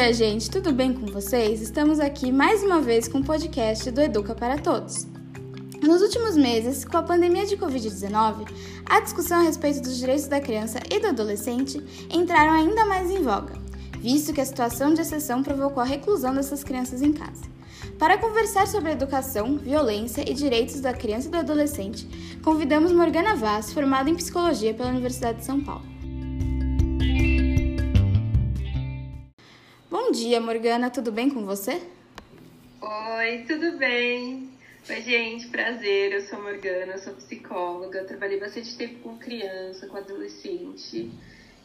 Dia, gente! Tudo bem com vocês? Estamos aqui mais uma vez com o podcast do Educa para Todos. Nos últimos meses, com a pandemia de Covid-19, a discussão a respeito dos direitos da criança e do adolescente entraram ainda mais em voga, visto que a situação de exceção provocou a reclusão dessas crianças em casa. Para conversar sobre educação, violência e direitos da criança e do adolescente, convidamos Morgana Vaz, formada em psicologia pela Universidade de São Paulo. Dia, Morgana, tudo bem com você? Oi, tudo bem? Oi, gente, prazer. Eu sou Morgana, sou psicóloga. Trabalhei bastante tempo com criança, com adolescente,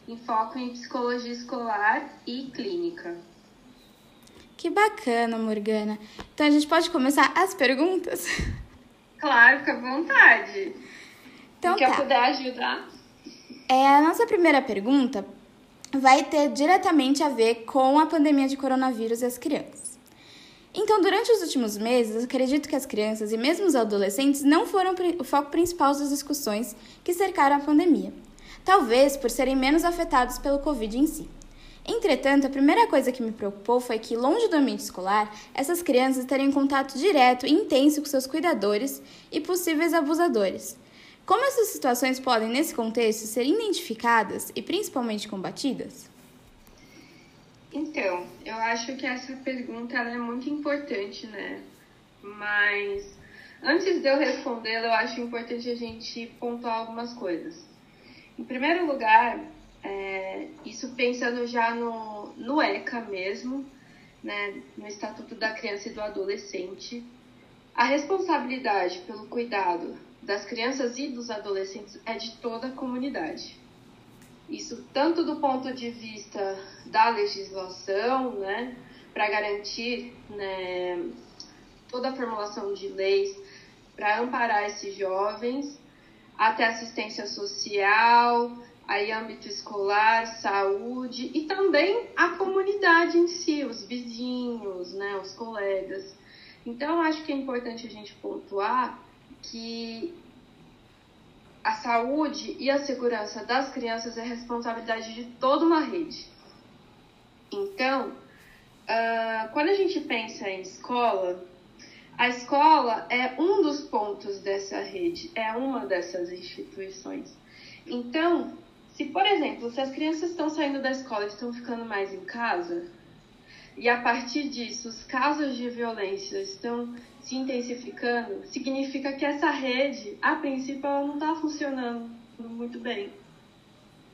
em foco em psicologia escolar e clínica. Que bacana, Morgana. Então a gente pode começar as perguntas? Claro, fica à vontade. Então que tá. eu puder ajudar. É, a nossa primeira pergunta vai ter diretamente a ver com a pandemia de coronavírus e as crianças. Então, durante os últimos meses, acredito que as crianças e mesmo os adolescentes não foram o foco principal das discussões que cercaram a pandemia, talvez por serem menos afetados pelo Covid em si. Entretanto, a primeira coisa que me preocupou foi que, longe do ambiente escolar, essas crianças teriam contato direto e intenso com seus cuidadores e possíveis abusadores. Como essas situações podem, nesse contexto, ser identificadas e principalmente combatidas? Então, eu acho que essa pergunta é muito importante, né? Mas antes de eu respondê-la, eu acho importante a gente pontuar algumas coisas. Em primeiro lugar, é, isso pensando já no, no ECA mesmo, né, no Estatuto da Criança e do Adolescente, a responsabilidade pelo cuidado das crianças e dos adolescentes é de toda a comunidade. Isso tanto do ponto de vista da legislação, né, para garantir né, toda a formulação de leis para amparar esses jovens, até assistência social, aí âmbito escolar, saúde e também a comunidade em si, os vizinhos, né, os colegas. Então, acho que é importante a gente pontuar que a saúde e a segurança das crianças é responsabilidade de toda uma rede. Então, uh, quando a gente pensa em escola, a escola é um dos pontos dessa rede, é uma dessas instituições. Então, se, por exemplo, se as crianças estão saindo da escola e estão ficando mais em casa, e a partir disso os casos de violência estão se intensificando, significa que essa rede, a princípio, ela não está funcionando muito bem.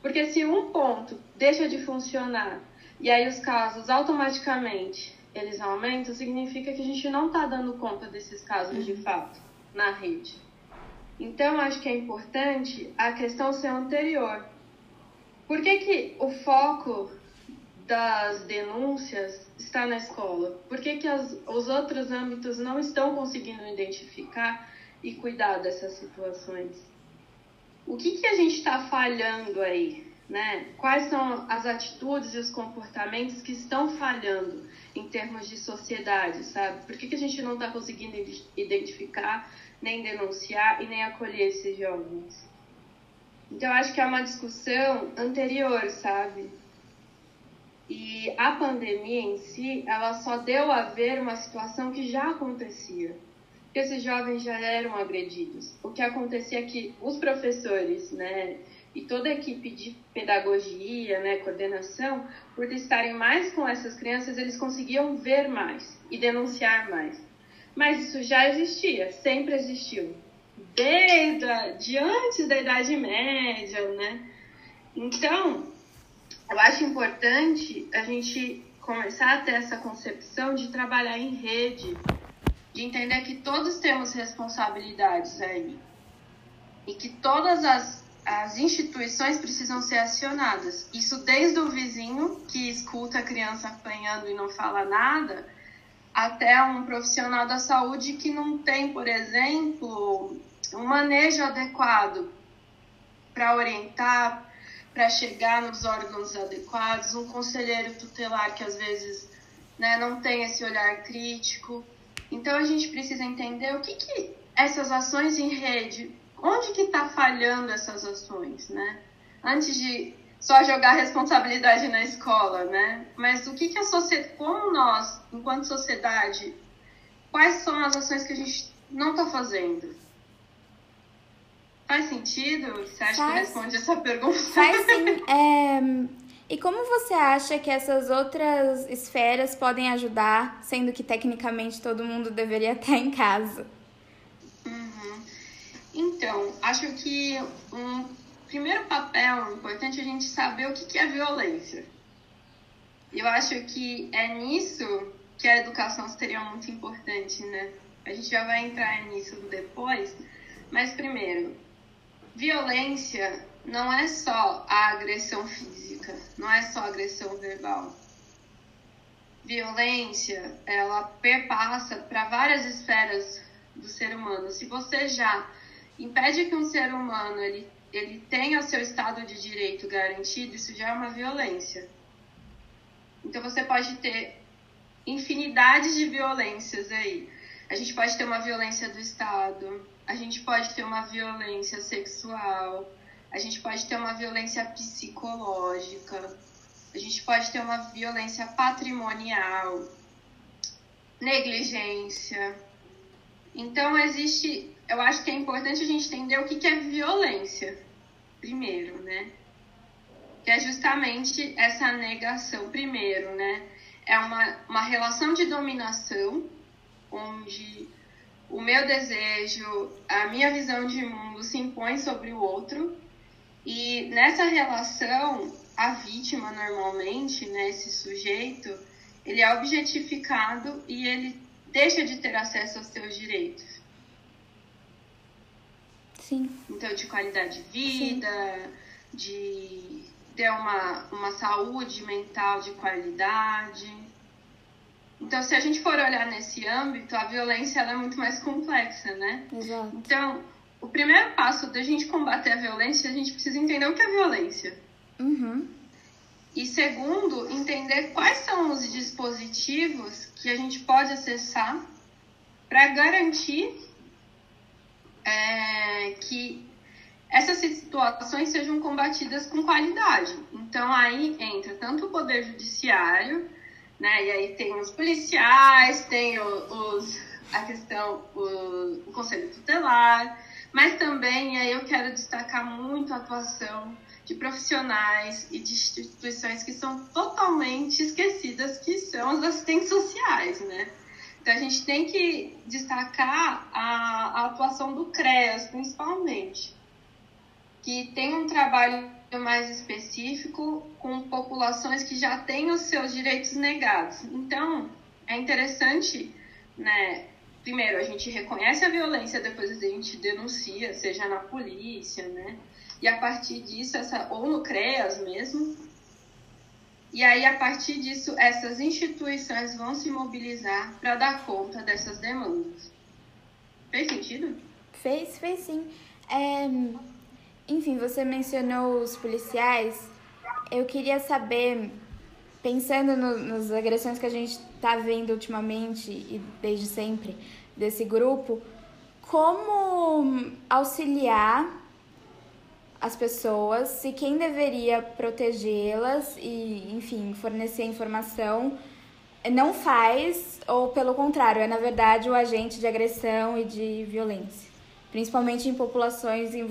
Porque se um ponto deixa de funcionar e aí os casos automaticamente eles aumentam, significa que a gente não está dando conta desses casos de fato na rede. Então, acho que é importante a questão ser anterior. Por que, que o foco das denúncias está na escola? Por que, que as, os outros âmbitos não estão conseguindo identificar e cuidar dessas situações? O que, que a gente está falhando aí? Né? Quais são as atitudes e os comportamentos que estão falhando em termos de sociedade, sabe? Por que, que a gente não está conseguindo identificar, nem denunciar e nem acolher esses jovens? Então, acho que é uma discussão anterior, sabe? E a pandemia em si, ela só deu a ver uma situação que já acontecia. Esses jovens já eram agredidos. O que acontecia é que os professores, né, e toda a equipe de pedagogia, né, coordenação, por estarem mais com essas crianças, eles conseguiam ver mais e denunciar mais. Mas isso já existia, sempre existiu. Desde a, de antes da Idade Média, né? Então, eu acho importante a gente começar a ter essa concepção de trabalhar em rede, de entender que todos temos responsabilidades aí e que todas as, as instituições precisam ser acionadas. Isso desde o vizinho que escuta a criança apanhando e não fala nada, até um profissional da saúde que não tem, por exemplo, um manejo adequado para orientar, para chegar nos órgãos adequados, um conselheiro tutelar que às vezes né, não tem esse olhar crítico. Então a gente precisa entender o que, que essas ações em rede, onde que está falhando essas ações, né? Antes de só jogar responsabilidade na escola, né? Mas o que, que a sociedade, como nós, enquanto sociedade, quais são as ações que a gente não está fazendo? Faz sentido? Você acha Faz. que responde essa pergunta? Faz sim. É... E como você acha que essas outras esferas podem ajudar, sendo que tecnicamente todo mundo deveria estar em casa? Uhum. Então, acho que um primeiro papel importante é a gente saber o que é violência. Eu acho que é nisso que a educação seria muito importante, né? A gente já vai entrar nisso depois, mas primeiro, violência não é só a agressão física, não é só a agressão verbal. Violência, ela perpassa para várias esferas do ser humano. Se você já impede que um ser humano ele ele tenha o seu estado de direito garantido, isso já é uma violência. Então você pode ter infinidade de violências aí. A gente pode ter uma violência do Estado, a gente pode ter uma violência sexual, a gente pode ter uma violência psicológica, a gente pode ter uma violência patrimonial, negligência. Então existe eu acho que é importante a gente entender o que é violência, primeiro, né? Que é justamente essa negação, primeiro, né? É uma, uma relação de dominação, onde o meu desejo, a minha visão de mundo se impõe sobre o outro, e nessa relação, a vítima, normalmente, né, esse sujeito, ele é objetificado e ele deixa de ter acesso aos seus direitos. Sim. Então, de qualidade de vida, Sim. de ter uma, uma saúde mental de qualidade. Então, se a gente for olhar nesse âmbito, a violência é muito mais complexa, né? Exato. Então, o primeiro passo da gente combater a violência, a gente precisa entender o que é violência. Uhum. E segundo, entender quais são os dispositivos que a gente pode acessar para garantir é, que essas situações sejam combatidas com qualidade. Então aí entra tanto o poder judiciário, né? E aí tem os policiais, tem os, a questão, o, o conselho tutelar, mas também aí eu quero destacar muito a atuação de profissionais e de instituições que são totalmente esquecidas, que são as assistentes sociais, né? Então a gente tem que destacar a, a atuação do CREAS, principalmente, que tem um trabalho mais específico com populações que já têm os seus direitos negados. Então, é interessante, né? Primeiro, a gente reconhece a violência, depois a gente denuncia, seja na polícia, né? E a partir disso, essa, ou no CREAS mesmo, e aí, a partir disso, essas instituições vão se mobilizar para dar conta dessas demandas. Fez sentido? Fez, fez sim. É, enfim, você mencionou os policiais. Eu queria saber, pensando no, nas agressões que a gente está vendo ultimamente e desde sempre desse grupo, como auxiliar as pessoas e quem deveria protegê-las e, enfim, fornecer informação não faz, ou pelo contrário, é na verdade o agente de agressão e de violência, principalmente em populações em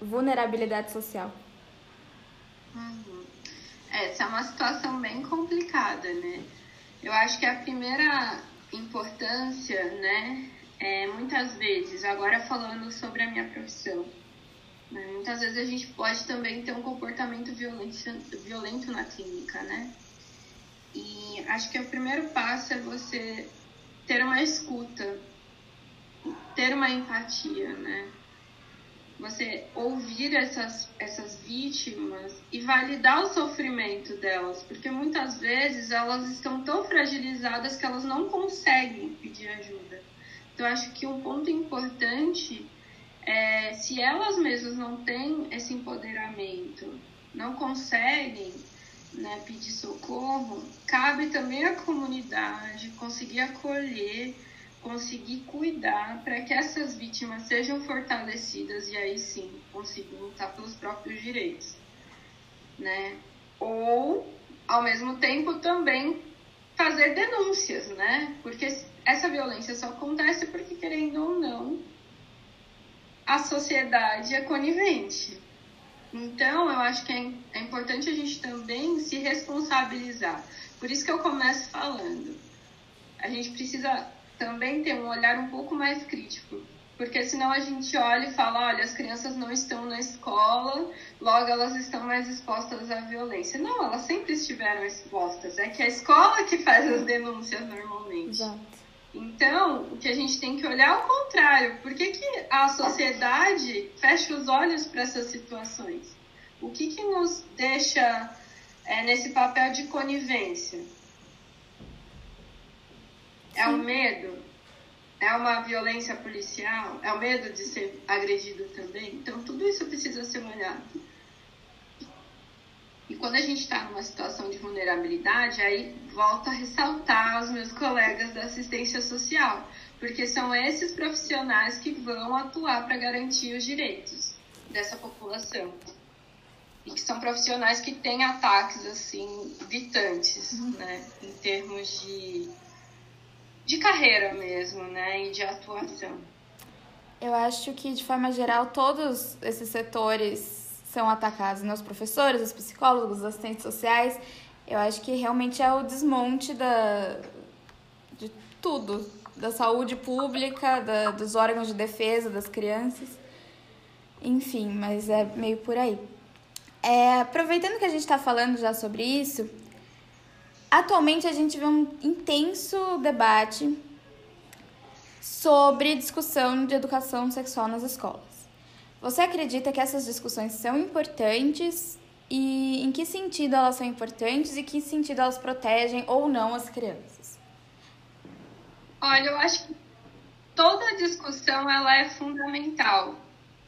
vulnerabilidade social. Uhum. Essa é uma situação bem complicada, né? Eu acho que a primeira importância, né, é muitas vezes, agora falando sobre a minha profissão, né? Muitas vezes a gente pode também ter um comportamento violento na clínica, né? E acho que o primeiro passo é você ter uma escuta, ter uma empatia, né? Você ouvir essas, essas vítimas e validar o sofrimento delas, porque muitas vezes elas estão tão fragilizadas que elas não conseguem pedir ajuda. Então, acho que um ponto importante é, se elas mesmas não têm esse empoderamento, não conseguem né, pedir socorro, cabe também à comunidade conseguir acolher, conseguir cuidar para que essas vítimas sejam fortalecidas e aí sim consigam lutar pelos próprios direitos. né? Ou, ao mesmo tempo, também fazer denúncias, né? Porque essa violência só acontece porque, querendo ou não, a sociedade é conivente. Então, eu acho que é, é importante a gente também se responsabilizar. Por isso que eu começo falando. A gente precisa também ter um olhar um pouco mais crítico. Porque senão a gente olha e fala, olha, as crianças não estão na escola, logo elas estão mais expostas à violência. Não, elas sempre estiveram expostas. É que a escola que faz as denúncias normalmente. Exato. Então, o que a gente tem que olhar é o contrário. Por que, que a sociedade fecha os olhos para essas situações? O que, que nos deixa é, nesse papel de conivência? É o medo? É uma violência policial? É o medo de ser agredido também? Então, tudo isso precisa ser olhado. E quando a gente está numa situação de vulnerabilidade, aí volta a ressaltar os meus colegas da assistência social, porque são esses profissionais que vão atuar para garantir os direitos dessa população. E que são profissionais que têm ataques assim gritantes, uhum. né, em termos de de carreira mesmo, né, e de atuação. Eu acho que de forma geral todos esses setores são atacados, né? Os professores, os psicólogos, os assistentes sociais. Eu acho que realmente é o desmonte da, de tudo, da saúde pública, da, dos órgãos de defesa das crianças. Enfim, mas é meio por aí. É, aproveitando que a gente está falando já sobre isso, atualmente a gente vê um intenso debate sobre discussão de educação sexual nas escolas. Você acredita que essas discussões são importantes e em que sentido elas são importantes e que sentido elas protegem ou não as crianças? Olha, eu acho que toda discussão ela é fundamental,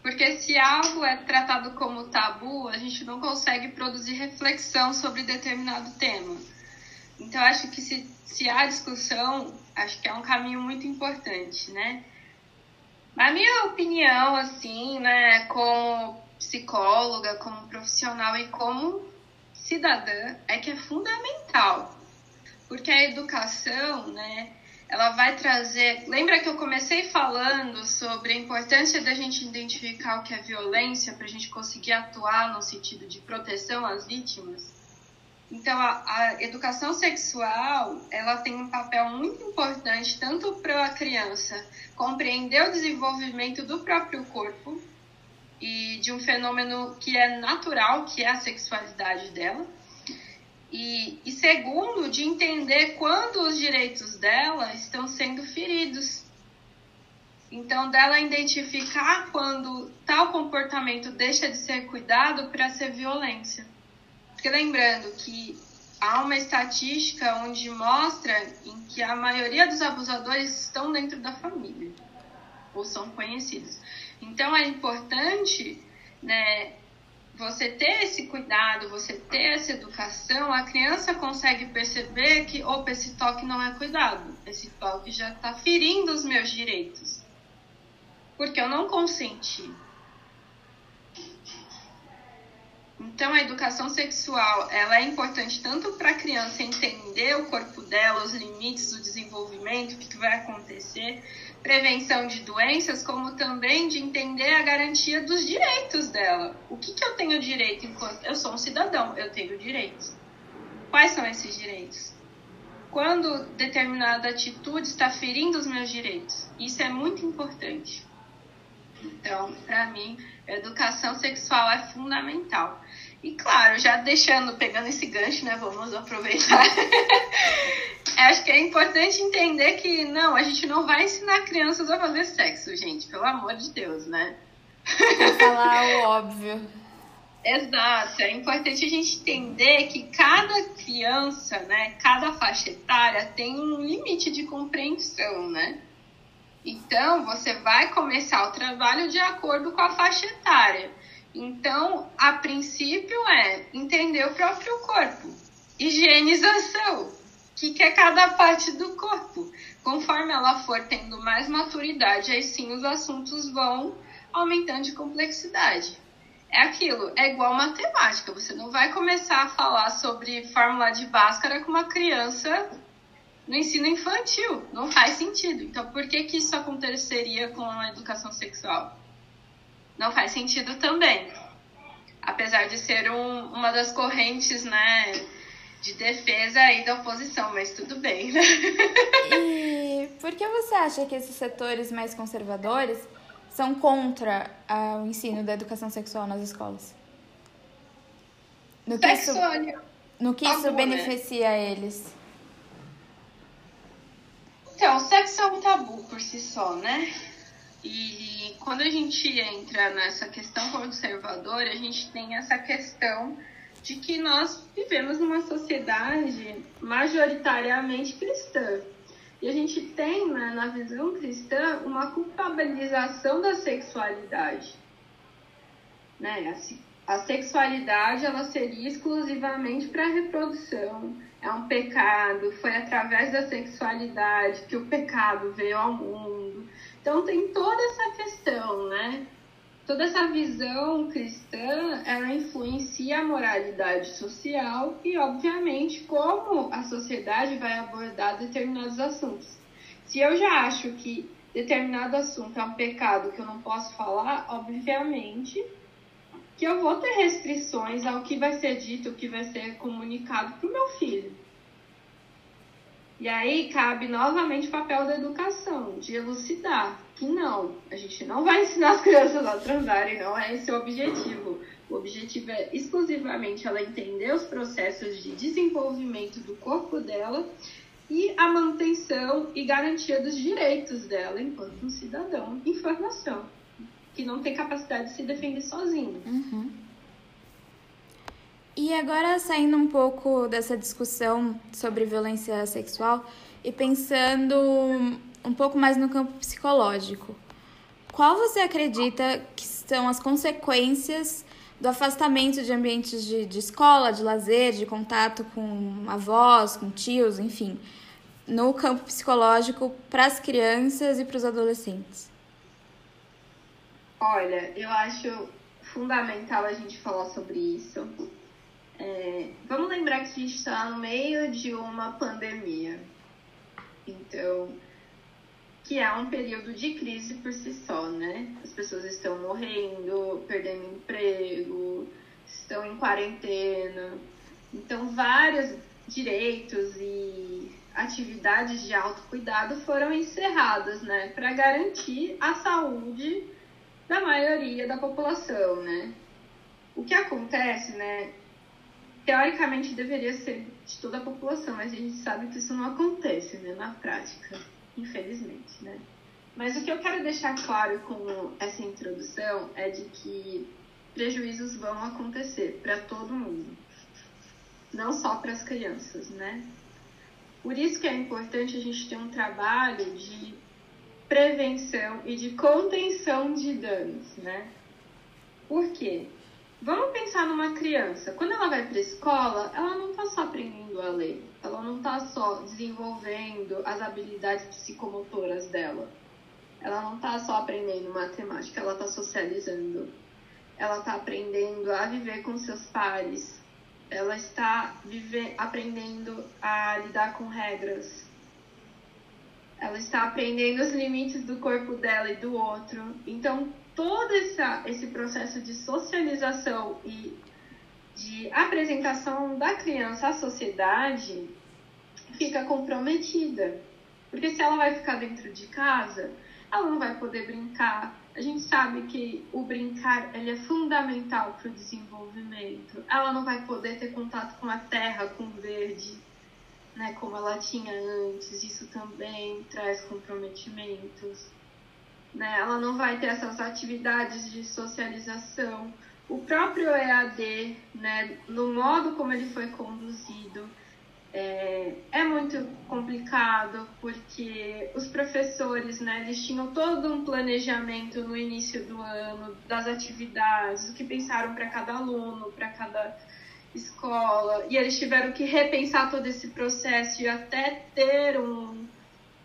porque se algo é tratado como tabu, a gente não consegue produzir reflexão sobre determinado tema. Então, acho que se, se há discussão, acho que é um caminho muito importante, né? A minha opinião, assim, né, como psicóloga, como profissional e como cidadã, é que é fundamental. Porque a educação, né, ela vai trazer. Lembra que eu comecei falando sobre a importância da gente identificar o que é violência para a gente conseguir atuar no sentido de proteção às vítimas? Então, a, a, educação sexual, ela tem um papel muito importante tanto para a criança compreender o desenvolvimento do próprio corpo e de um fenômeno que é natural, que é a sexualidade dela, e, e segundo, de entender quando os direitos dela estão sendo feridos. Então, dela identificar quando tal comportamento deixa de ser cuidado para ser violência. Porque lembrando que há uma estatística onde mostra em que a maioria dos abusadores estão dentro da família ou são conhecidos. Então é importante, né, você ter esse cuidado, você ter essa educação, a criança consegue perceber que, opa, esse toque não é cuidado, esse toque já está ferindo os meus direitos. Porque eu não consenti. Então, a educação sexual ela é importante tanto para a criança entender o corpo dela, os limites do desenvolvimento, o que, vai acontecer, prevenção de doenças, como também de entender a garantia dos direitos dela. O que, que eu tenho direito enquanto eu sou um cidadão? Eu tenho direitos. Quais são esses direitos? Quando determinada atitude está ferindo os meus direitos? Isso é muito importante. Então, para mim, educação sexual é fundamental. E claro, já deixando, pegando esse gancho, né? Vamos aproveitar. Acho que é importante entender que não, a gente não vai ensinar crianças a fazer sexo, gente, pelo amor de Deus, né? falar o óbvio. Exato, é importante a gente entender que cada criança, né, cada faixa etária tem um limite de compreensão, né? Então, você vai começar o trabalho de acordo com a faixa etária. Então, a princípio é entender o próprio corpo. Higienização. O que, que é cada parte do corpo? Conforme ela for tendo mais maturidade, aí sim os assuntos vão aumentando de complexidade. é aquilo, é igual matemática. Você não vai começar a falar sobre fórmula de Bhaskara com uma criança no ensino infantil. Não faz sentido. Então, por que, que isso aconteceria com a educação sexual? Não faz sentido também. Apesar de ser um, uma das correntes, né, de defesa aí da oposição, mas tudo bem, né? E por que você acha que esses setores mais conservadores são contra o ensino da educação sexual nas escolas? No que isso, no que isso beneficia né? eles? Então, o sexo é um tabu por si só, né? E quando a gente entra nessa questão conservadora, a gente tem essa questão de que nós vivemos numa sociedade majoritariamente cristã. E a gente tem, né, na visão cristã, uma culpabilização da sexualidade. Né? A, a sexualidade ela seria exclusivamente para a reprodução. É um pecado, foi através da sexualidade que o pecado veio ao mundo. Então tem toda essa questão, né? Toda essa visão cristã, ela influencia a moralidade social e, obviamente, como a sociedade vai abordar determinados assuntos. Se eu já acho que determinado assunto é um pecado que eu não posso falar, obviamente que eu vou ter restrições ao que vai ser dito, o que vai ser comunicado para o meu filho. E aí cabe novamente o papel da educação, de elucidar que não, a gente não vai ensinar as crianças a transarem, não é esse o objetivo. O objetivo é exclusivamente ela entender os processos de desenvolvimento do corpo dela e a manutenção e garantia dos direitos dela enquanto um cidadão em formação, que não tem capacidade de se defender sozinho. Uhum. E agora, saindo um pouco dessa discussão sobre violência sexual e pensando um pouco mais no campo psicológico. Qual você acredita que são as consequências do afastamento de ambientes de, de escola, de lazer, de contato com avós, com tios, enfim, no campo psicológico para as crianças e para os adolescentes? Olha, eu acho fundamental a gente falar sobre isso. É, vamos lembrar que a gente está no meio de uma pandemia. Então, que é um período de crise por si só, né? As pessoas estão morrendo, perdendo emprego, estão em quarentena. Então, vários direitos e atividades de autocuidado foram encerradas, né, para garantir a saúde da maioria da população, né? O que acontece, né, teoricamente deveria ser de toda a população, mas a gente sabe que isso não acontece, né, na prática infelizmente, né? Mas o que eu quero deixar claro com essa introdução é de que prejuízos vão acontecer para todo mundo, não só para as crianças, né? Por isso que é importante a gente ter um trabalho de prevenção e de contenção de danos, né? Por quê? Vamos pensar numa criança. Quando ela vai para a escola, ela não está só aprendendo a ler, ela não está só desenvolvendo as habilidades psicomotoras dela. Ela não está só aprendendo matemática, ela está socializando. Ela está aprendendo a viver com seus pares. Ela está viver, aprendendo a lidar com regras. Ela está aprendendo os limites do corpo dela e do outro. Então, todo essa, esse processo de socialização e de apresentação da criança à sociedade fica comprometida. Porque se ela vai ficar dentro de casa, ela não vai poder brincar. A gente sabe que o brincar ele é fundamental para o desenvolvimento. Ela não vai poder ter contato com a terra, com o verde, né, como ela tinha antes. Isso também traz comprometimentos né? Ela não vai ter essas atividades de socialização. O próprio EAD, né, no modo como ele foi conduzido, é, é, muito complicado porque os professores, né, eles tinham todo um planejamento no início do ano das atividades, o que pensaram para cada aluno, para cada escola, e eles tiveram que repensar todo esse processo e até ter um,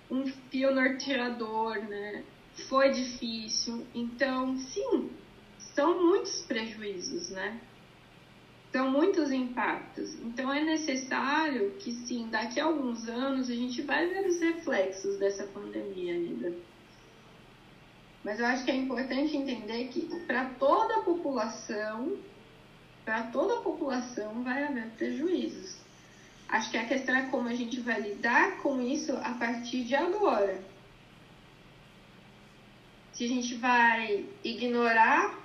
um fio norteador, né? foi difícil. Então, sim, são muitos prejuízos, né? São muitos impactos. Então é necessário que sim, daqui a alguns anos a gente vai ver os reflexos dessa pandemia ainda. Mas eu acho que é importante entender que para toda a população, para toda a população vai haver prejuízos. Acho que a questão é como a gente vai lidar com isso a partir de agora. Se a gente vai ignorar,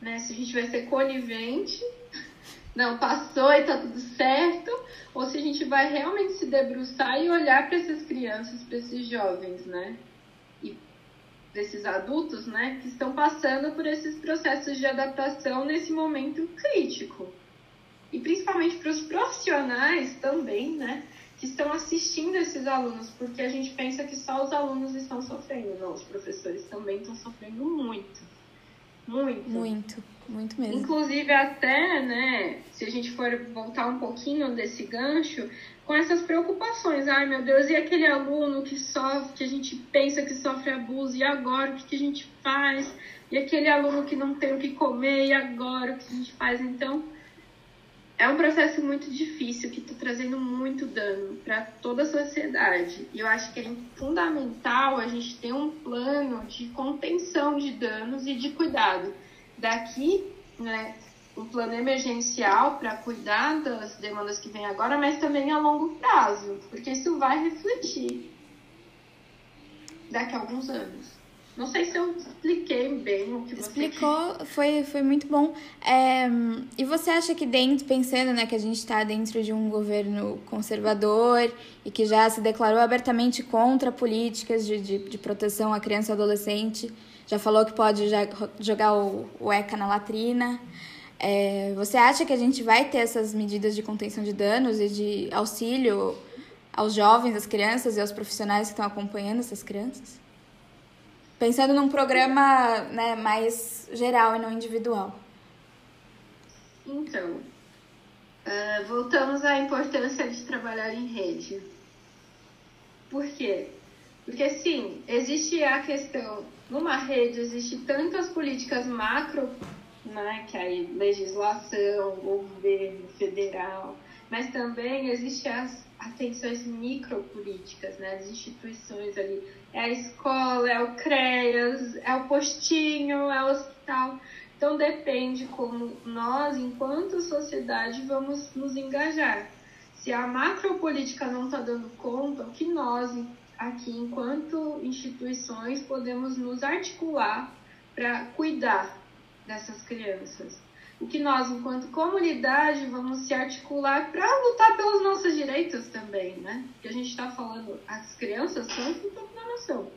né? Se a gente vai ser conivente, não passou e tá tudo certo, ou se a gente vai realmente se debruçar e olhar para essas crianças, para esses jovens, né? Desses adultos, né, que estão passando por esses processos de adaptação nesse momento crítico e principalmente para os profissionais também, né? Que estão assistindo esses alunos, porque a gente pensa que só os alunos estão sofrendo. Não, os professores também estão sofrendo muito. Muito. Muito, muito mesmo. Inclusive, até, né, se a gente for voltar um pouquinho desse gancho, com essas preocupações. Ai, meu Deus, e aquele aluno que sofre, que a gente pensa que sofre abuso, e agora o que, que a gente faz? E aquele aluno que não tem o que comer, e agora o que a gente faz? Então é um processo muito difícil que está trazendo muito dano para toda a sociedade. E eu acho que é fundamental a gente ter um plano de contenção de danos e de cuidado. Daqui, né, um plano emergencial para cuidar das demandas que vêm agora, mas também a longo prazo, porque isso vai refletir daqui a alguns anos. Não sei se eu expliquei bem o que você explicou, foi, foi muito bom. É, e você acha que dentro, pensando né, que a gente está dentro de um governo conservador e que já se declarou abertamente contra políticas de, de, de proteção à criança e adolescente, já falou que pode jogar o, o ECA na latrina. É, você acha que a gente vai ter essas medidas de contenção de danos e de auxílio aos jovens, às crianças e aos profissionais que estão acompanhando essas crianças? Pensando num programa né, mais geral e não individual. Então, uh, voltamos à importância de trabalhar em rede. Por quê? Porque, sim, existe a questão, numa rede existe tantas políticas macro, né, que é legislação, governo federal, mas também existe as atenções micropolíticas, né, as instituições ali é a escola, é o CREAS, é o postinho, é o hospital. Então depende como nós, enquanto sociedade, vamos nos engajar. Se a macropolítica não está dando conta, o que nós, aqui, enquanto instituições, podemos nos articular para cuidar dessas crianças? O que nós, enquanto comunidade, vamos se articular para lutar pelos nossos direitos também, né? Porque a gente está falando, as crianças são o futuro da nação.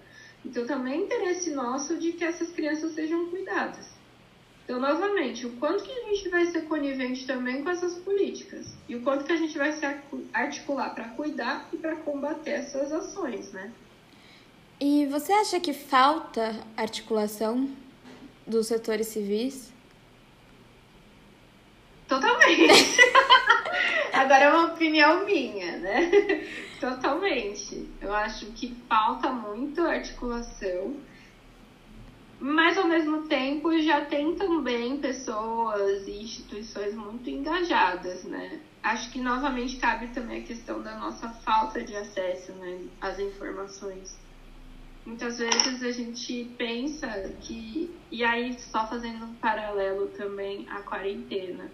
Então também é interesse nosso de que essas crianças sejam cuidadas. Então, novamente, o quanto que a gente vai ser conivente também com essas políticas e o quanto que a gente vai se articular para cuidar e para combater essas ações, né? E você acha que falta articulação dos setores civis Totalmente. Agora é uma opinião minha, né? Totalmente. Eu acho que falta muito articulação. Mas ao mesmo tempo já tem também pessoas e instituições muito engajadas, né? Acho que novamente cabe também a questão da nossa falta de acesso né, às informações. Muitas vezes a gente pensa que. E aí, só fazendo um paralelo também à quarentena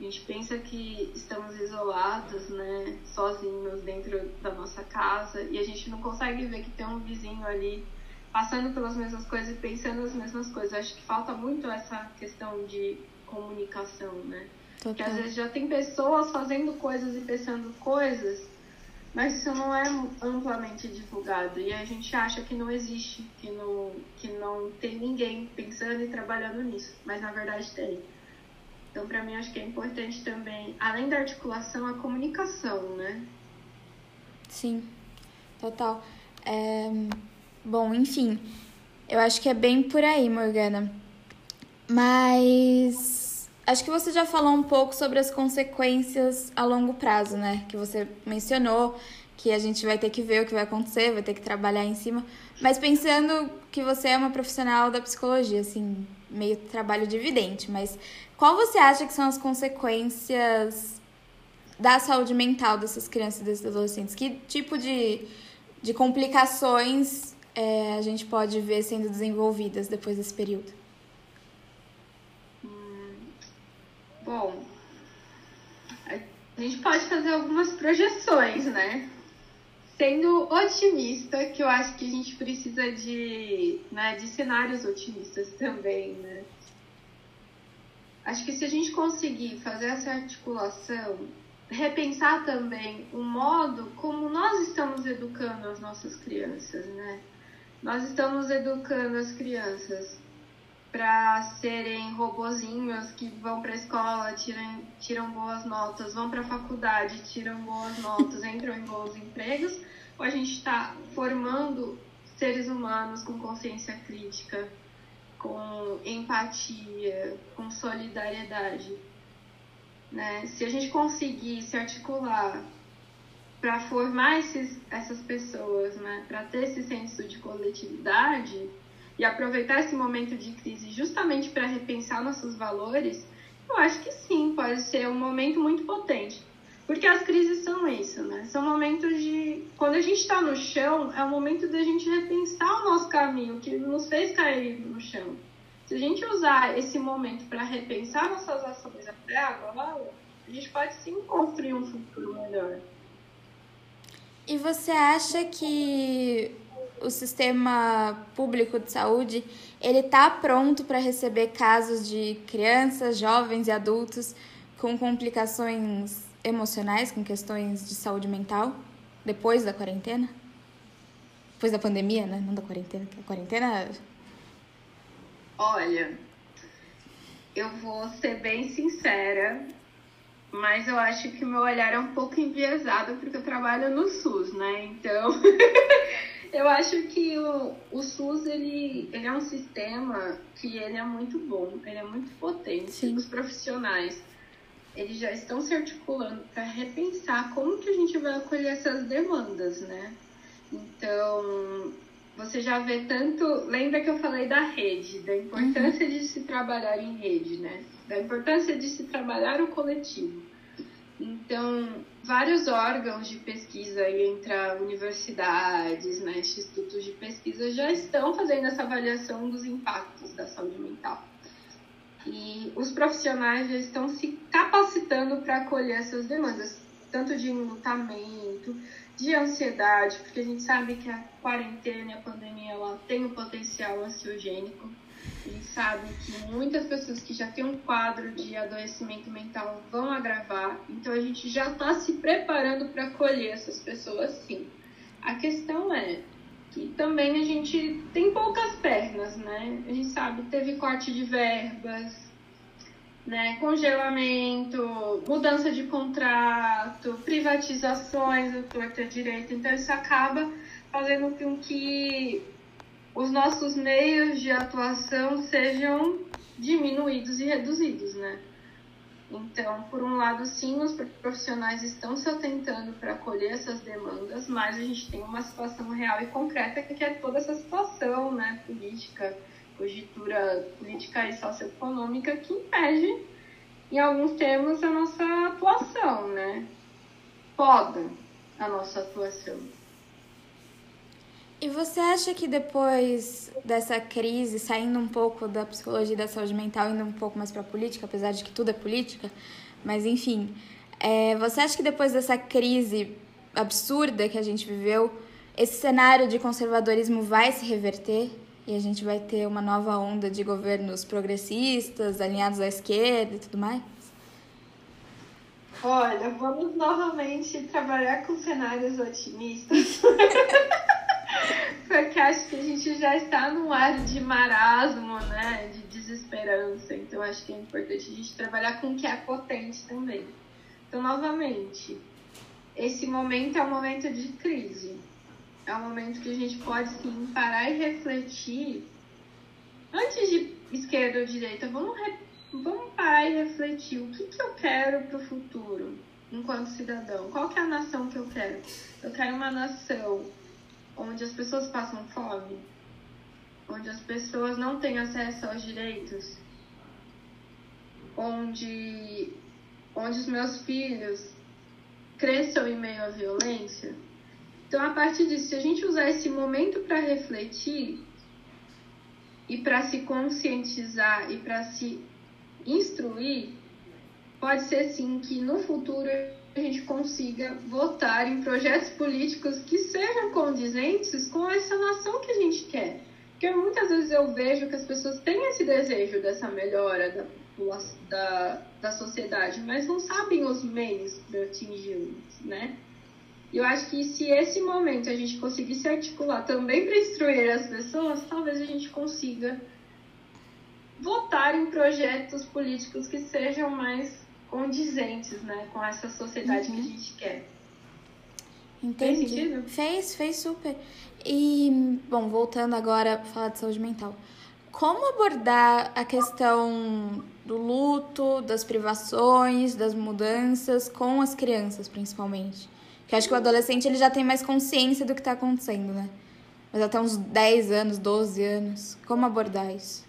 a gente pensa que estamos isolados, né, sozinhos dentro da nossa casa e a gente não consegue ver que tem um vizinho ali passando pelas mesmas coisas e pensando as mesmas coisas. Acho que falta muito essa questão de comunicação, né? Total. Que às vezes já tem pessoas fazendo coisas e pensando coisas, mas isso não é amplamente divulgado e a gente acha que não existe, que não, que não tem ninguém pensando e trabalhando nisso, mas na verdade tem. Então, para mim, acho que é importante também, além da articulação, a comunicação, né? Sim, total. É... Bom, enfim, eu acho que é bem por aí, Morgana. Mas Acho que você já falou um pouco sobre as consequências a longo prazo, né? Que você mencionou que a gente vai ter que ver o que vai acontecer, vai ter que trabalhar em cima. Mas pensando que você é uma profissional da psicologia, assim, meio trabalho dividente, mas qual você acha que são as consequências da saúde mental dessas crianças e desses adolescentes? Que tipo de, de complicações é, a gente pode ver sendo desenvolvidas depois desse período? Bom, a gente pode fazer algumas projeções, né? Sendo otimista, que eu acho que a gente precisa de, né, de cenários otimistas também, né? Acho que se a gente conseguir fazer essa articulação, repensar também o modo como nós estamos educando as nossas crianças, né? Nós estamos educando as crianças para serem robozinhos que vão para a escola, tiram, tiram boas notas, vão para a faculdade, tiram boas notas, entram em bons empregos, ou a gente está formando seres humanos com consciência crítica, com empatia, com solidariedade. Né? Se a gente conseguir se articular para formar esses, essas pessoas, né? para ter esse senso de coletividade e aproveitar esse momento de crise justamente para repensar nossos valores, eu acho que sim, pode ser um momento muito potente. Porque as crises são isso, né? São momentos de. Quando a gente está no chão, é o momento da gente repensar o nosso caminho, que nos fez cair no chão. Se a gente usar esse momento para repensar nossas ações até agora, a gente pode sim construir um futuro melhor. E você acha que o sistema público de saúde ele está pronto para receber casos de crianças, jovens e adultos com complicações emocionais, com questões de saúde mental, depois da quarentena? Depois da pandemia, né? Não da quarentena, a quarentena. Olha, eu vou ser bem sincera, mas eu acho que meu olhar é um pouco enviesado porque eu trabalho no SUS, né? Então, eu acho que o, o SUS ele, ele é um sistema que ele é muito bom, ele é muito potente. Sim. Os profissionais eles já estão se articulando para repensar como que a gente vai acolher essas demandas, né? Então, você já vê tanto. Lembra que eu falei da rede, da importância uhum. de se trabalhar em rede, né? Da importância de se trabalhar o coletivo. Então, vários órgãos de pesquisa entre universidades, né, institutos de pesquisa já estão fazendo essa avaliação dos impactos da saúde mental. E os profissionais já estão se capacitando para acolher essas demandas, tanto de enlutamento, de ansiedade, porque a gente sabe que a quarentena e a pandemia ela tem um potencial ansiogênico. Gente sabe que muitas pessoas que já têm um quadro de adoecimento mental vão agravar, então a gente já está se preparando para acolher essas pessoas sim. A questão é que também a gente tem poucas pernas, né? A gente sabe, teve corte de verbas, né? Congelamento, mudança de contrato, privatizações do torto direito. Então isso acaba fazendo com que os nossos meios de atuação sejam diminuídos e reduzidos, né? Então, por um lado, sim, os profissionais estão se atentando para acolher essas demandas, mas a gente tem uma situação real e concreta que é toda essa situação né, política, conjuntura política e socioeconômica que impede, em alguns termos, a nossa atuação, né? Poda a nossa atuação. E você acha que depois dessa crise, saindo um pouco da psicologia e da saúde mental, indo um pouco mais para a política, apesar de que tudo é política, mas enfim, é, você acha que depois dessa crise absurda que a gente viveu, esse cenário de conservadorismo vai se reverter e a gente vai ter uma nova onda de governos progressistas, alinhados à esquerda e tudo mais? Olha, vamos novamente trabalhar com cenários otimistas. Porque acho que a gente já está num ar de marasmo, né? De desesperança. Então acho que é importante a gente trabalhar com o que é potente também. Então, novamente, esse momento é um momento de crise. É um momento que a gente pode sim parar e refletir. Antes de esquerda ou direita, vamos re vamos parar e refletir. O que, que eu quero para o futuro, enquanto cidadão? Qual que é a nação que eu quero? Eu quero uma nação onde as pessoas passam fome, onde as pessoas não têm acesso aos direitos, onde, onde os meus filhos cresçam em meio à violência. Então, a partir disso, se a gente usar esse momento para refletir e para se conscientizar e para se instruir, pode ser sim que no futuro a gente consiga votar em projetos políticos que sejam condizentes com essa nação que a gente quer. Porque muitas vezes eu vejo que as pessoas têm esse desejo dessa melhora da, da, da sociedade, mas não sabem os meios para atingi-los, né? E eu acho que se esse momento a gente conseguir se articular também para instruir as pessoas, talvez a gente consiga votar em projetos políticos que sejam mais condizentes né, com essa sociedade uhum. que a uhum. gente quer. Entendi. Fez? Fez, fez super. E, bom, voltando agora a falar de saúde mental. Como abordar a questão do luto, das privações, das mudanças com as crianças, principalmente? Que acho que o adolescente ele já tem mais consciência do que está acontecendo, né? Mas até uns 10 anos, 12 anos. Como abordar isso?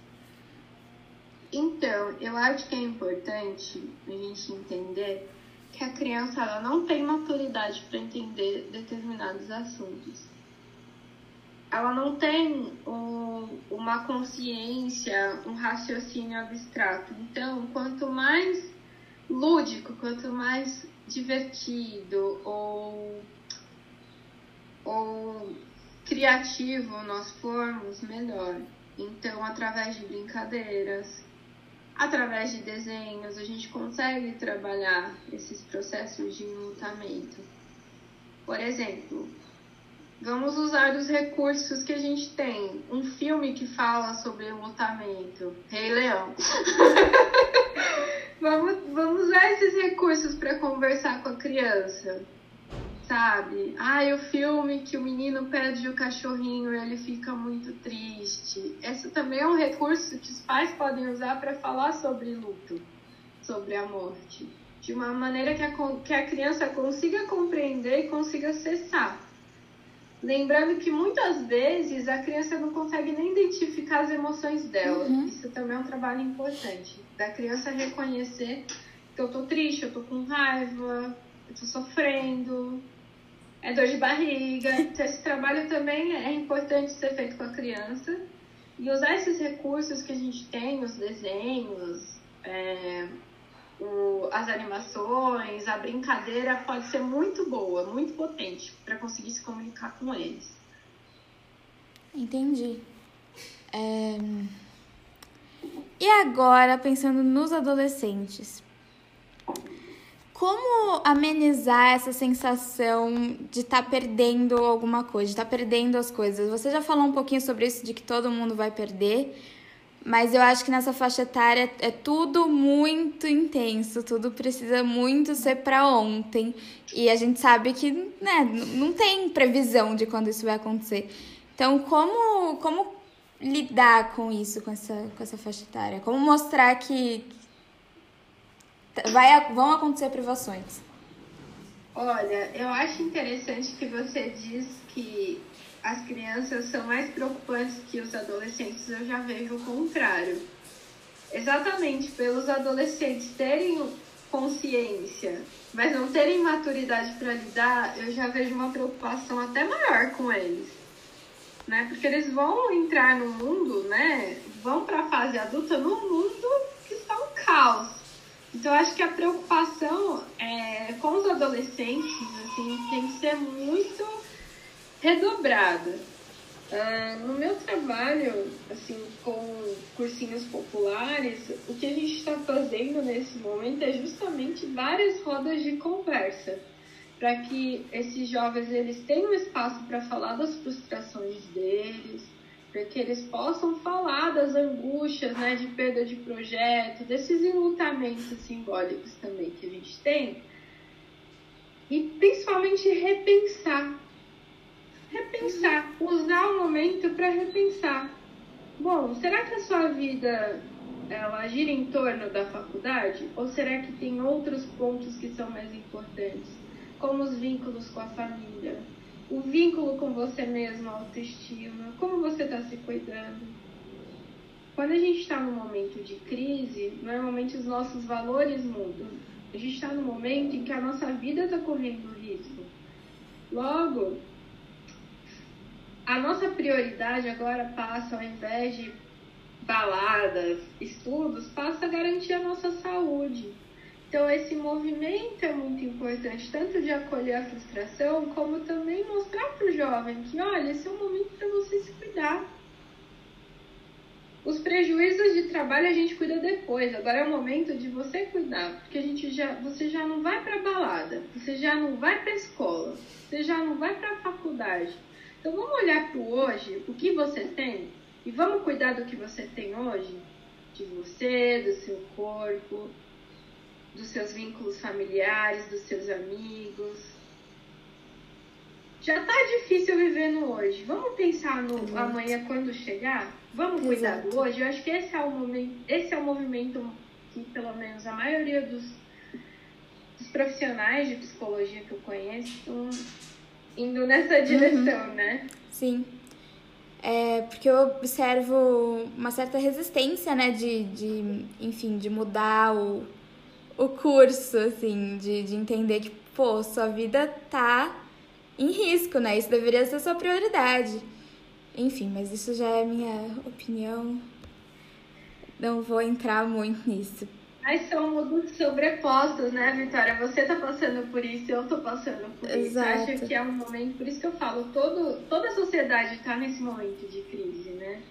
Então, eu acho que é importante a gente entender que a criança ela não tem maturidade para entender determinados assuntos. Ela não tem um, uma consciência, um raciocínio abstrato. Então, quanto mais lúdico, quanto mais divertido ou, ou criativo nós formos, melhor. Então, através de brincadeiras, através de desenhos, a gente consegue trabalhar esses processos de enlutamento. Por exemplo, vamos usar os recursos que a gente tem. Um filme que fala sobre enlutamento, Rei Leão. vamos, vamos usar esses recursos para conversar com a criança sabe? Ai, o filme que o menino perde o cachorrinho e ele fica muito triste. Esse também é um recurso que os pais podem usar para falar sobre luto, sobre a morte, de uma maneira que a, que a criança consiga compreender e consiga acessar. Lembrando que muitas vezes a criança não consegue nem identificar as emoções dela. Uhum. Isso também é um trabalho importante. Da criança reconhecer que eu tô triste, eu tô com raiva, eu tô sofrendo, é dor de barriga. Então, esse trabalho também é importante ser feito com a criança. E usar esses recursos que a gente tem, os desenhos, é, o, as animações, a brincadeira, pode ser muito boa, muito potente para conseguir se comunicar com eles. Entendi. É... E agora, pensando nos adolescentes, como amenizar essa sensação de estar tá perdendo alguma coisa, de estar tá perdendo as coisas? Você já falou um pouquinho sobre isso, de que todo mundo vai perder, mas eu acho que nessa faixa etária é tudo muito intenso, tudo precisa muito ser para ontem. E a gente sabe que né, não tem previsão de quando isso vai acontecer. Então, como, como lidar com isso, com essa, com essa faixa etária? Como mostrar que, vai, vão acontecer privações? Olha, eu acho interessante que você diz que as crianças são mais preocupantes que os adolescentes. Eu já vejo o contrário. Exatamente pelos adolescentes terem consciência, mas não terem maturidade para lidar, eu já vejo uma preocupação até maior com eles. Né? Porque eles vão entrar no mundo, né? Vão para a fase adulta no mundo que está um caos então, acho que a preocupação é, com os adolescentes assim, tem que ser muito redobrada. Uh, no meu trabalho, assim, com cursinhos populares, o que a gente está fazendo nesse momento é justamente várias rodas de conversa para que esses jovens eles tenham espaço para falar das frustrações deles, para que eles possam falar das angústias, né, de perda de projeto, desses enlutamentos simbólicos também que a gente tem, e principalmente repensar. Repensar, usar o momento para repensar. Bom, será que a sua vida ela gira em torno da faculdade? Ou será que tem outros pontos que são mais importantes? Como os vínculos com a família, o vínculo com você mesmo, a autoestima, como você está se cuidando. Quando a gente está num momento de crise, normalmente os nossos valores mudam. A gente está num momento em que a nossa vida está correndo risco. Logo, a nossa prioridade agora passa, ao invés de baladas, estudos, passa a garantir a nossa saúde. Então, esse movimento é muito importante, tanto de acolher a frustração, como também mostrar para o jovem que, olha, esse é um momento para você se cuidar. Os prejuízos de trabalho a gente cuida depois, agora é o momento de você cuidar, porque a gente já, você já não vai para balada, você já não vai para escola, você já não vai para a faculdade. Então vamos olhar para o hoje, o que você tem, e vamos cuidar do que você tem hoje, de você, do seu corpo, dos seus vínculos familiares, dos seus amigos. Já tá difícil viver no hoje. Vamos pensar no Exato. amanhã quando chegar? Vamos cuidar Exato. do hoje? Eu acho que esse é o momento, esse é o movimento que pelo menos a maioria dos, dos profissionais de psicologia que eu conheço estão indo nessa uhum. direção, uhum. né? Sim. É, porque eu observo uma certa resistência, né, de, de enfim, de mudar o, o curso, assim, de, de entender que, pô, sua vida tá em risco, né? Isso deveria ser sua prioridade. Enfim, mas isso já é minha opinião. Não vou entrar muito nisso. Mas são mundos sobrepostos, né, Vitória? Você tá passando por isso, eu tô passando por Exato. isso. Acho que é um momento, por isso que eu falo, todo, toda a sociedade tá nesse momento de crise, né?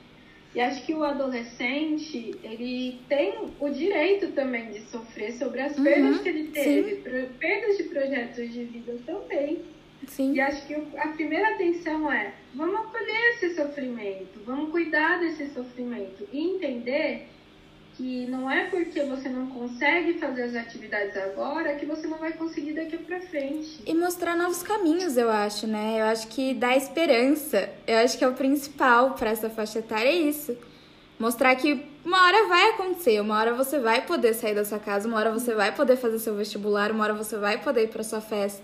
E acho que o adolescente, ele tem o direito também de sofrer sobre as uhum, perdas que ele teve, perdas de projetos de vida também. Sim. E acho que a primeira atenção é, vamos acolher esse sofrimento, vamos cuidar desse sofrimento e entender que não é porque você não consegue fazer as atividades agora que você não vai conseguir daqui para frente. E mostrar novos caminhos, eu acho, né? Eu acho que dá esperança. Eu acho que é o principal para essa faixa etária é isso. Mostrar que uma hora vai acontecer, uma hora você vai poder sair da sua casa, uma hora você vai poder fazer seu vestibular, uma hora você vai poder ir para sua festa.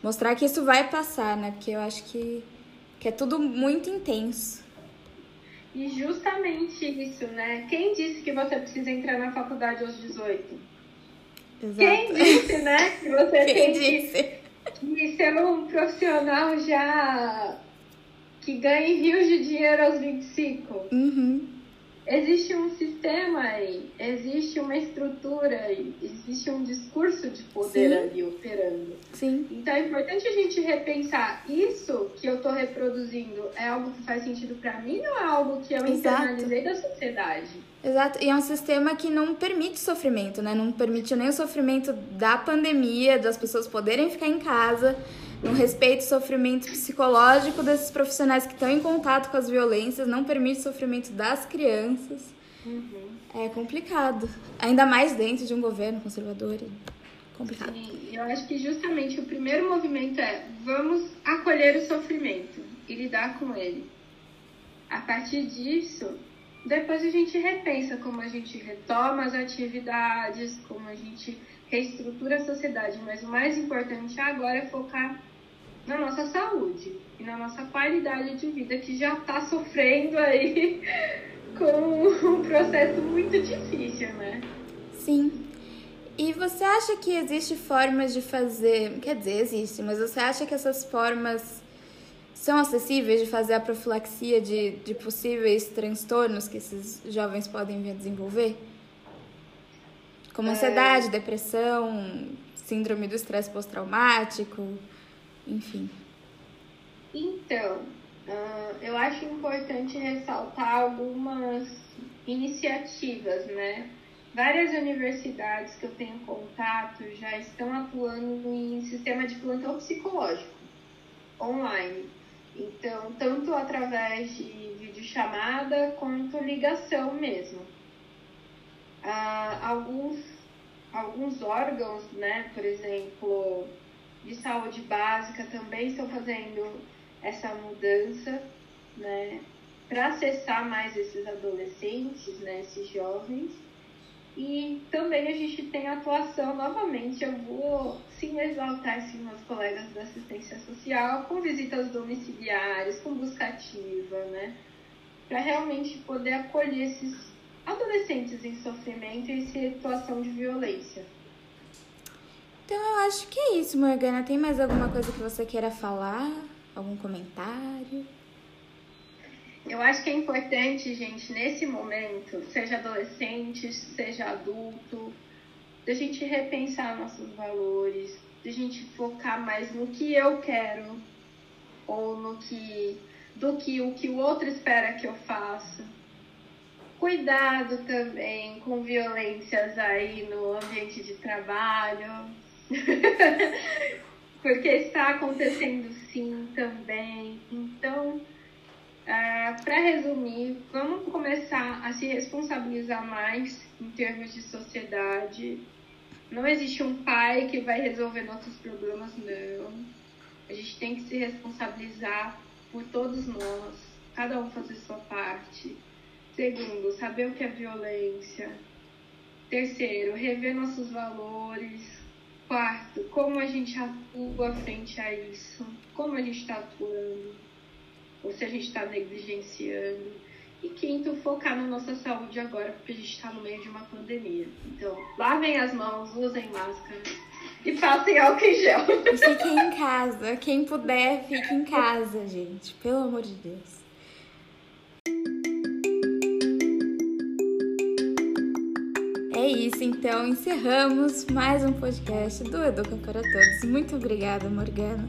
Mostrar que isso vai passar, né? Porque eu acho que, que é tudo muito intenso. E justamente isso, né? Quem disse que você precisa entrar na faculdade aos 18? Exato. Quem disse, né? Que você Quem tem disse? Que, que ser um profissional já que ganhe rios de dinheiro aos 25? Uhum existe um sistema aí, existe uma estrutura aí, existe um discurso de poder Sim. ali operando. Sim. Então é importante a gente repensar isso que eu estou reproduzindo é algo que faz sentido para mim ou é algo que eu Exato. internalizei da sociedade? Exato, e é um sistema que não permite sofrimento, né? Não permite nem o sofrimento da pandemia, das pessoas poderem ficar em casa, no respeito ao sofrimento psicológico desses profissionais que estão em contato com as violências, não permite o sofrimento das crianças. Uhum. É complicado. Ainda mais dentro de um governo conservador. Complicado. Sim, eu acho que justamente o primeiro movimento é vamos acolher o sofrimento e lidar com ele. A partir disso, depois a gente repensa como a gente retoma as atividades, como a gente reestrutura a sociedade. Mas o mais importante agora é focar na nossa saúde e na nossa qualidade de vida, que já está sofrendo aí com um processo muito difícil, né? Sim. E você acha que existe formas de fazer, quer dizer, existe, mas você acha que essas formas são acessíveis de fazer a profilaxia de, de possíveis transtornos que esses jovens podem vir a desenvolver? Como é... ansiedade, depressão, síndrome do estresse pós-traumático, enfim. Então, uh, eu acho importante ressaltar algumas iniciativas, né? Várias universidades que eu tenho contato já estão atuando em sistema de plantão psicológico online. Então, tanto através de videochamada quanto ligação mesmo. Uh, alguns, alguns órgãos, né, por exemplo, de saúde básica também estão fazendo essa mudança, né? para acessar mais esses adolescentes, né, esses jovens. E também a gente tem atuação, novamente, eu vou sim exaltar assim, meus colegas da assistência social, com visitas domiciliares, com busca ativa, né? Para realmente poder acolher esses adolescentes em sofrimento e situação de violência. Então eu acho que é isso, Morgana. Tem mais alguma coisa que você queira falar? Algum comentário? Eu acho que é importante, gente, nesse momento, seja adolescente, seja adulto, da gente repensar nossos valores, da gente focar mais no que eu quero ou no que do que o que o outro espera que eu faça. Cuidado também com violências aí no ambiente de trabalho. Porque está acontecendo sim também. Então, Uh, Para resumir, vamos começar a se responsabilizar mais em termos de sociedade. Não existe um pai que vai resolver nossos problemas, não. A gente tem que se responsabilizar por todos nós, cada um fazer sua parte. Segundo, saber o que é violência. Terceiro, rever nossos valores. Quarto, como a gente atua frente a isso, como a gente está atuando ou se a gente está negligenciando. E quinto, focar na nossa saúde agora, porque a gente está no meio de uma pandemia. Então, lavem as mãos, usem máscara e passem álcool em gel. E fiquem em casa. Quem puder, fique em casa, gente. Pelo amor de Deus. É isso, então encerramos mais um podcast do Educa para Todos. Muito obrigada, Morgana.